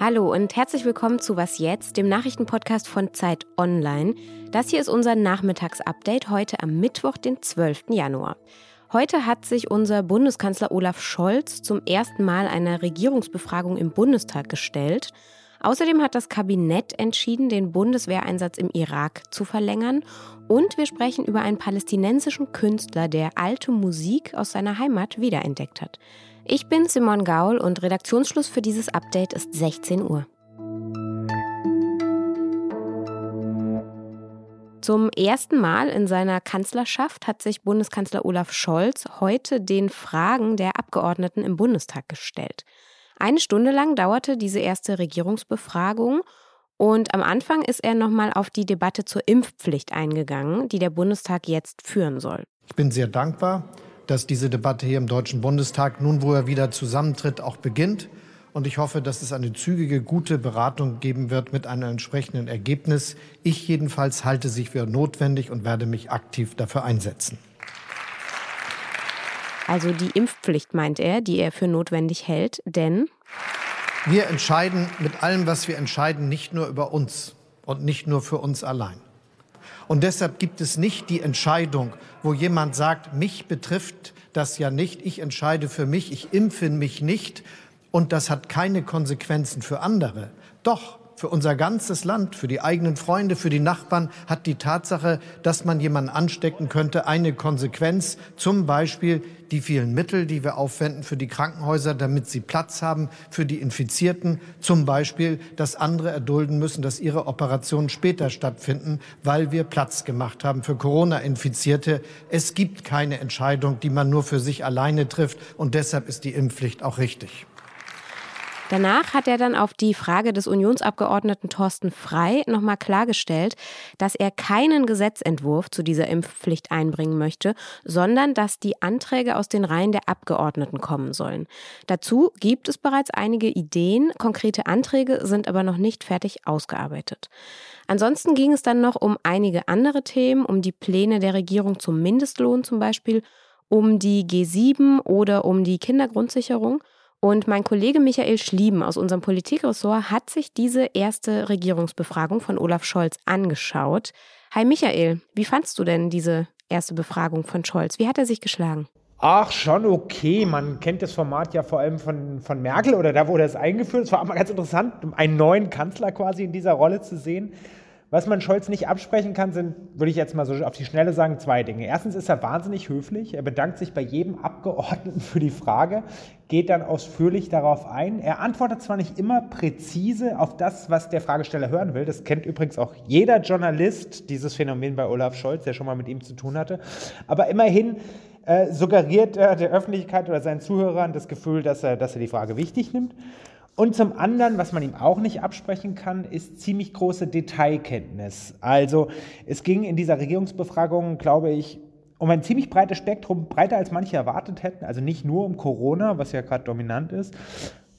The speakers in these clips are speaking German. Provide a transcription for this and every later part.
Hallo und herzlich willkommen zu Was jetzt, dem Nachrichtenpodcast von Zeit Online. Das hier ist unser Nachmittagsupdate heute am Mittwoch, den 12. Januar. Heute hat sich unser Bundeskanzler Olaf Scholz zum ersten Mal einer Regierungsbefragung im Bundestag gestellt. Außerdem hat das Kabinett entschieden, den Bundeswehreinsatz im Irak zu verlängern. Und wir sprechen über einen palästinensischen Künstler, der alte Musik aus seiner Heimat wiederentdeckt hat. Ich bin Simon Gaul und Redaktionsschluss für dieses Update ist 16 Uhr. Zum ersten Mal in seiner Kanzlerschaft hat sich Bundeskanzler Olaf Scholz heute den Fragen der Abgeordneten im Bundestag gestellt. Eine Stunde lang dauerte diese erste Regierungsbefragung und am Anfang ist er nochmal auf die Debatte zur Impfpflicht eingegangen, die der Bundestag jetzt führen soll. Ich bin sehr dankbar, dass diese Debatte hier im Deutschen Bundestag, nun wo er wieder zusammentritt, auch beginnt. Und ich hoffe, dass es eine zügige, gute Beratung geben wird mit einem entsprechenden Ergebnis. Ich jedenfalls halte sich für notwendig und werde mich aktiv dafür einsetzen. Also die Impfpflicht meint er, die er für notwendig hält, denn wir entscheiden mit allem, was wir entscheiden, nicht nur über uns und nicht nur für uns allein. Und deshalb gibt es nicht die Entscheidung, wo jemand sagt, mich betrifft das ja nicht, ich entscheide für mich, ich impfe mich nicht und das hat keine Konsequenzen für andere. Doch, für unser ganzes Land, für die eigenen Freunde, für die Nachbarn hat die Tatsache, dass man jemanden anstecken könnte, eine Konsequenz. Zum Beispiel die vielen Mittel, die wir aufwenden für die Krankenhäuser, damit sie Platz haben für die Infizierten. Zum Beispiel, dass andere erdulden müssen, dass ihre Operationen später stattfinden, weil wir Platz gemacht haben für Corona-Infizierte. Es gibt keine Entscheidung, die man nur für sich alleine trifft. Und deshalb ist die Impfpflicht auch richtig. Danach hat er dann auf die Frage des Unionsabgeordneten Thorsten Frei nochmal klargestellt, dass er keinen Gesetzentwurf zu dieser Impfpflicht einbringen möchte, sondern dass die Anträge aus den Reihen der Abgeordneten kommen sollen. Dazu gibt es bereits einige Ideen, konkrete Anträge sind aber noch nicht fertig ausgearbeitet. Ansonsten ging es dann noch um einige andere Themen, um die Pläne der Regierung zum Mindestlohn zum Beispiel, um die G7 oder um die Kindergrundsicherung. Und mein Kollege Michael Schlieben aus unserem Politikressort hat sich diese erste Regierungsbefragung von Olaf Scholz angeschaut. Hi Michael, wie fandst du denn diese erste Befragung von Scholz? Wie hat er sich geschlagen? Ach, schon okay. Man kennt das Format ja vor allem von, von Merkel oder da wurde es eingeführt. Es war aber ganz interessant, einen neuen Kanzler quasi in dieser Rolle zu sehen. Was man Scholz nicht absprechen kann, sind, würde ich jetzt mal so auf die Schnelle sagen, zwei Dinge. Erstens ist er wahnsinnig höflich. Er bedankt sich bei jedem Abgeordneten für die Frage, geht dann ausführlich darauf ein. Er antwortet zwar nicht immer präzise auf das, was der Fragesteller hören will. Das kennt übrigens auch jeder Journalist, dieses Phänomen bei Olaf Scholz, der schon mal mit ihm zu tun hatte. Aber immerhin äh, suggeriert er der Öffentlichkeit oder seinen Zuhörern das Gefühl, dass er, dass er die Frage wichtig nimmt. Und zum anderen, was man ihm auch nicht absprechen kann, ist ziemlich große Detailkenntnis. Also es ging in dieser Regierungsbefragung, glaube ich, um ein ziemlich breites Spektrum, breiter als manche erwartet hätten. Also nicht nur um Corona, was ja gerade dominant ist,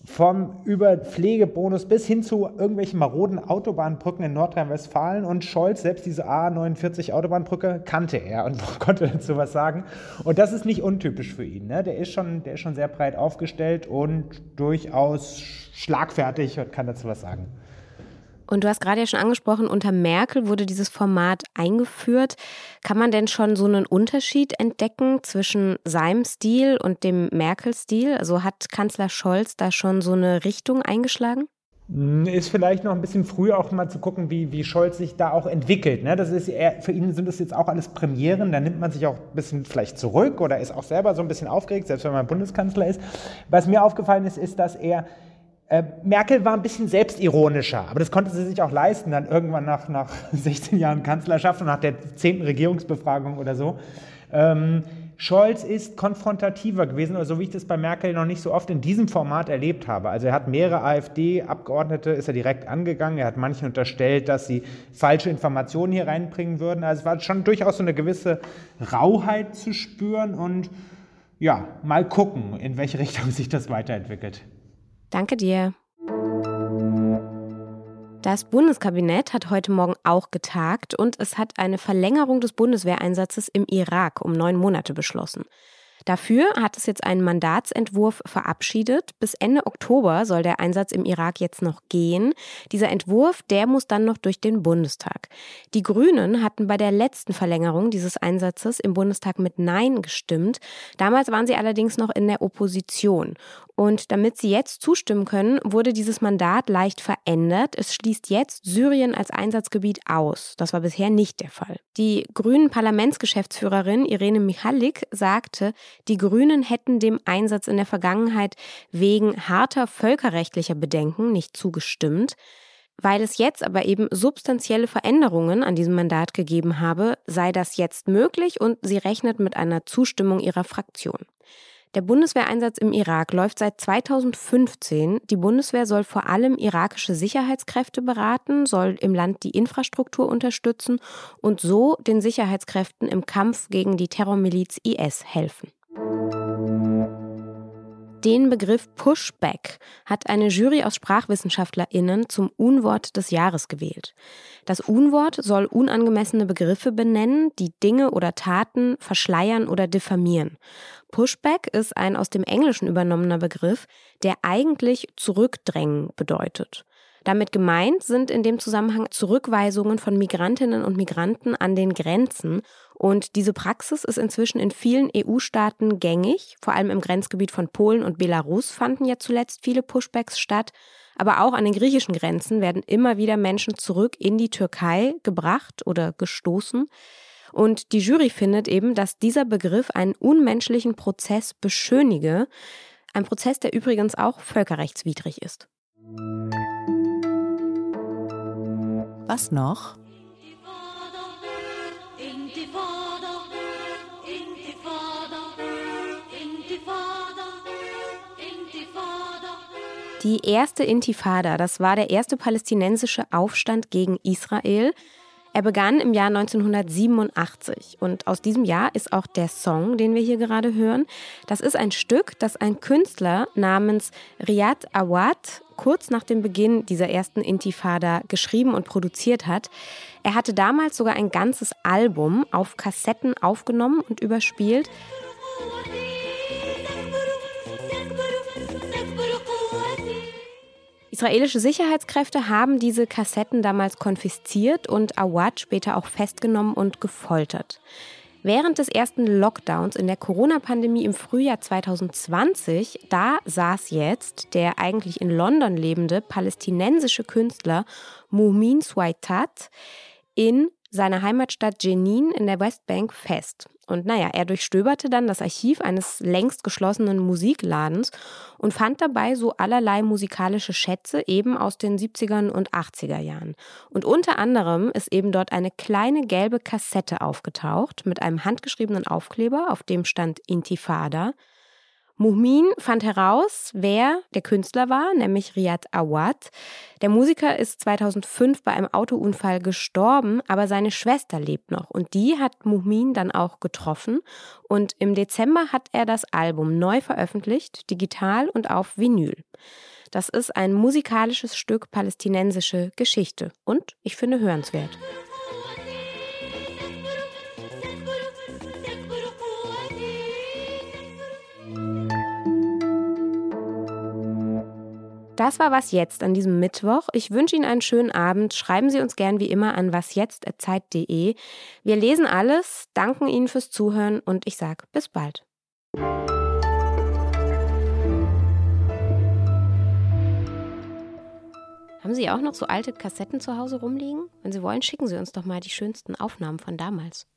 vom über Pflegebonus bis hin zu irgendwelchen maroden Autobahnbrücken in Nordrhein-Westfalen. Und Scholz, selbst diese A49 Autobahnbrücke, kannte er und konnte dazu was sagen. Und das ist nicht untypisch für ihn. Ne? Der, ist schon, der ist schon sehr breit aufgestellt und durchaus schlagfertig und kann dazu was sagen. Und du hast gerade ja schon angesprochen, unter Merkel wurde dieses Format eingeführt. Kann man denn schon so einen Unterschied entdecken zwischen seinem Stil und dem Merkel-Stil? Also hat Kanzler Scholz da schon so eine Richtung eingeschlagen? Ist vielleicht noch ein bisschen früh auch mal zu gucken, wie, wie Scholz sich da auch entwickelt. Ne? Das ist eher, für ihn sind das jetzt auch alles Premieren, da nimmt man sich auch ein bisschen vielleicht zurück oder ist auch selber so ein bisschen aufgeregt, selbst wenn man Bundeskanzler ist. Was mir aufgefallen ist, ist, dass er äh, Merkel war ein bisschen selbstironischer, aber das konnte sie sich auch leisten, dann irgendwann nach, nach 16 Jahren Kanzlerschaft und nach der 10. Regierungsbefragung oder so. Ähm, Scholz ist konfrontativer gewesen, oder so wie ich das bei Merkel noch nicht so oft in diesem Format erlebt habe. Also er hat mehrere AfD-Abgeordnete, ist er direkt angegangen, er hat manchen unterstellt, dass sie falsche Informationen hier reinbringen würden. Also es war schon durchaus so eine gewisse Rauheit zu spüren und ja, mal gucken, in welche Richtung sich das weiterentwickelt. Danke dir. Das Bundeskabinett hat heute Morgen auch getagt und es hat eine Verlängerung des Bundeswehreinsatzes im Irak um neun Monate beschlossen. Dafür hat es jetzt einen Mandatsentwurf verabschiedet. Bis Ende Oktober soll der Einsatz im Irak jetzt noch gehen. Dieser Entwurf, der muss dann noch durch den Bundestag. Die Grünen hatten bei der letzten Verlängerung dieses Einsatzes im Bundestag mit Nein gestimmt. Damals waren sie allerdings noch in der Opposition. Und damit sie jetzt zustimmen können, wurde dieses Mandat leicht verändert. Es schließt jetzt Syrien als Einsatzgebiet aus. Das war bisher nicht der Fall. Die grünen Parlamentsgeschäftsführerin Irene Michalik sagte, die Grünen hätten dem Einsatz in der Vergangenheit wegen harter völkerrechtlicher Bedenken nicht zugestimmt. Weil es jetzt aber eben substanzielle Veränderungen an diesem Mandat gegeben habe, sei das jetzt möglich und sie rechnet mit einer Zustimmung ihrer Fraktion. Der Bundeswehreinsatz im Irak läuft seit 2015. Die Bundeswehr soll vor allem irakische Sicherheitskräfte beraten, soll im Land die Infrastruktur unterstützen und so den Sicherheitskräften im Kampf gegen die Terrormiliz IS helfen. Den Begriff Pushback hat eine Jury aus SprachwissenschaftlerInnen zum Unwort des Jahres gewählt. Das Unwort soll unangemessene Begriffe benennen, die Dinge oder Taten verschleiern oder diffamieren. Pushback ist ein aus dem Englischen übernommener Begriff, der eigentlich zurückdrängen bedeutet. Damit gemeint sind in dem Zusammenhang Zurückweisungen von Migrantinnen und Migranten an den Grenzen. Und diese Praxis ist inzwischen in vielen EU-Staaten gängig. Vor allem im Grenzgebiet von Polen und Belarus fanden ja zuletzt viele Pushbacks statt. Aber auch an den griechischen Grenzen werden immer wieder Menschen zurück in die Türkei gebracht oder gestoßen. Und die Jury findet eben, dass dieser Begriff einen unmenschlichen Prozess beschönige. Ein Prozess, der übrigens auch völkerrechtswidrig ist. Was noch? Die erste Intifada, das war der erste palästinensische Aufstand gegen Israel. Er begann im Jahr 1987 und aus diesem Jahr ist auch der Song, den wir hier gerade hören. Das ist ein Stück, das ein Künstler namens Riyad Awad kurz nach dem Beginn dieser ersten Intifada geschrieben und produziert hat. Er hatte damals sogar ein ganzes Album auf Kassetten aufgenommen und überspielt. Israelische Sicherheitskräfte haben diese Kassetten damals konfisziert und Awad später auch festgenommen und gefoltert. Während des ersten Lockdowns in der Corona-Pandemie im Frühjahr 2020, da saß jetzt der eigentlich in London lebende palästinensische Künstler Mumin Swaitat in seiner Heimatstadt Jenin in der Westbank fest. Und naja, er durchstöberte dann das Archiv eines längst geschlossenen Musikladens und fand dabei so allerlei musikalische Schätze eben aus den 70er und 80er Jahren. Und unter anderem ist eben dort eine kleine gelbe Kassette aufgetaucht mit einem handgeschriebenen Aufkleber, auf dem stand Intifada. Muhmin fand heraus, wer der Künstler war, nämlich Riyad Awad. Der Musiker ist 2005 bei einem Autounfall gestorben, aber seine Schwester lebt noch und die hat Muhmin dann auch getroffen und im Dezember hat er das Album neu veröffentlicht, digital und auf Vinyl. Das ist ein musikalisches Stück palästinensische Geschichte und ich finde hörenswert. Das war was jetzt an diesem Mittwoch. Ich wünsche Ihnen einen schönen Abend. Schreiben Sie uns gern wie immer an wasjetzt.zeit.de. Wir lesen alles, danken Ihnen fürs Zuhören und ich sage bis bald. Haben Sie auch noch so alte Kassetten zu Hause rumliegen? Wenn Sie wollen, schicken Sie uns doch mal die schönsten Aufnahmen von damals.